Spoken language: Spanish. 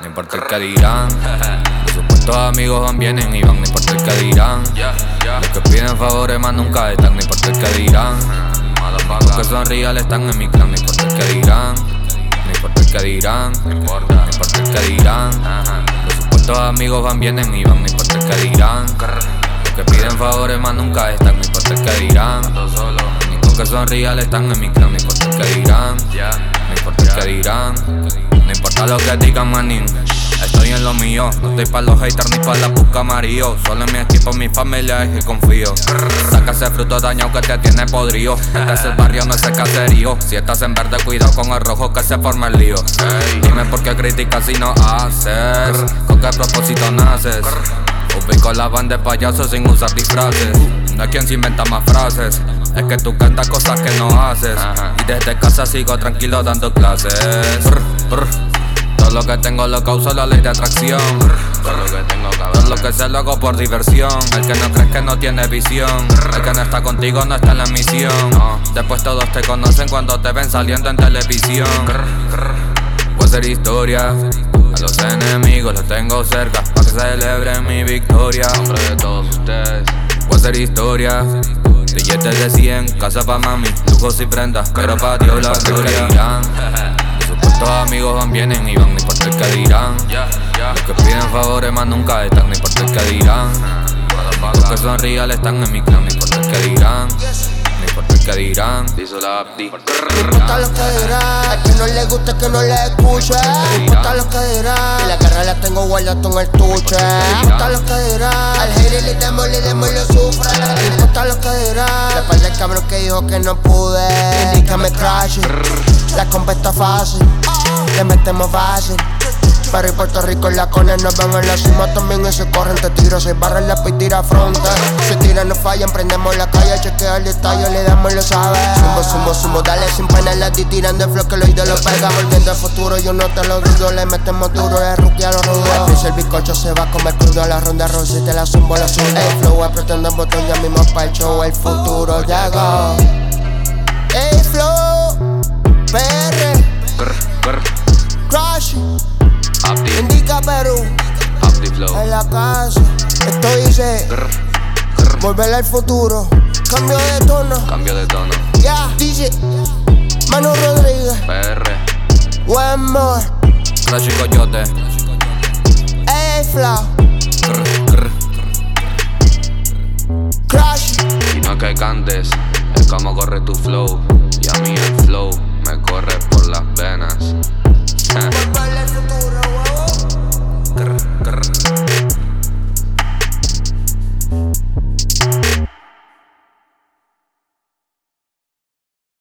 no importa el que dirán. Los supuestos amigos van, vienen y van, no importa el que dirán. Los que piden favores más nunca están, no importa el que dirán. Los que son reales están en mi clan, no importa el que dirán. No importa el que dirán, no importa, el que dirán. Los supuestos amigos van, vienen y van, no importa el que dirán. Los que piden favores más nunca están, no importa el que dirán. Los que son reales están en mi clan, no importa el que dirán. No importa el que dirán. Importa lo que digan, manín. Estoy en lo mío, no estoy pa' los haters ni pa' la busca amarillo. Solo en mi equipo, mi familia es que confío. Saca ese fruto dañado que te tiene podrido. Este es el barrio, no es el caserío. Si estás en verde, cuidado con el rojo que se forma el lío. Dime por qué criticas si no haces. Con qué propósito naces. Ubico la banda de payasos sin usar disfraces. No hay quien se inventa más frases. Es que tú cantas cosas que no haces. Y desde casa sigo tranquilo dando clases. Todo lo que tengo lo causa la ley de atracción. Todo lo que tengo Todo lo que sé lo hago por diversión. El que no crees que no tiene visión. El que no está contigo no está en la misión. Después todos te conocen cuando te ven saliendo en televisión. Voy a hacer historia. A los enemigos los tengo cerca. para que celebren mi victoria. Nombre de todos ustedes. Voy a hacer historia. Billetes de 100, casa pa' mami, lujos y prendas, pero pa' Dios la gloria. Los supuestos amigos van, vienen y van, ni por el que dirán. Los que piden favores más nunca están, ni por el que dirán. Los que son reales están en mi clan, ni por el que dirán. No importa el que dirán, dice la Abdi. No importa lo que dirán, a quien no le guste que no le escuche. No importa lo que dirán, la guerra la tengo guardada en el tuche. No importa lo que dirán, al hater le demos, le demos y lo sufre. No importa lo que dirán, la par el cabrón que dijo que no pude. Y que me crash, la compa está fácil, le metemos fácil. Pero en Puerto Rico en la cone nos ven en la cima también y se corren, te tiro, se barra la y tira fronte. Se tira, no fallan, prendemos la calle, chequea el detalle, le damos y lo sabe. Sumo, sumo, sumo, dale sin pena la ti tirando el flow que lo de lo pega. Volviendo al futuro, yo no te lo dudo, le metemos duro, es rookie a los rudos. el bizcocho se va a comer crudo, la ronda rosa y te la zumbo, la subo. El flow apretando el botón, ya mismo para el show, el futuro llegó. En la casa. Esto dice. Volver al futuro. Cambio de tono. Cambio de tono. Ya, dice. Manu Rodríguez. PR. One more. Crash y Coyote. Ey, Flow. Crash. Y no que cantes, es como corre tu flow. Y a mí el flow me corre por venas.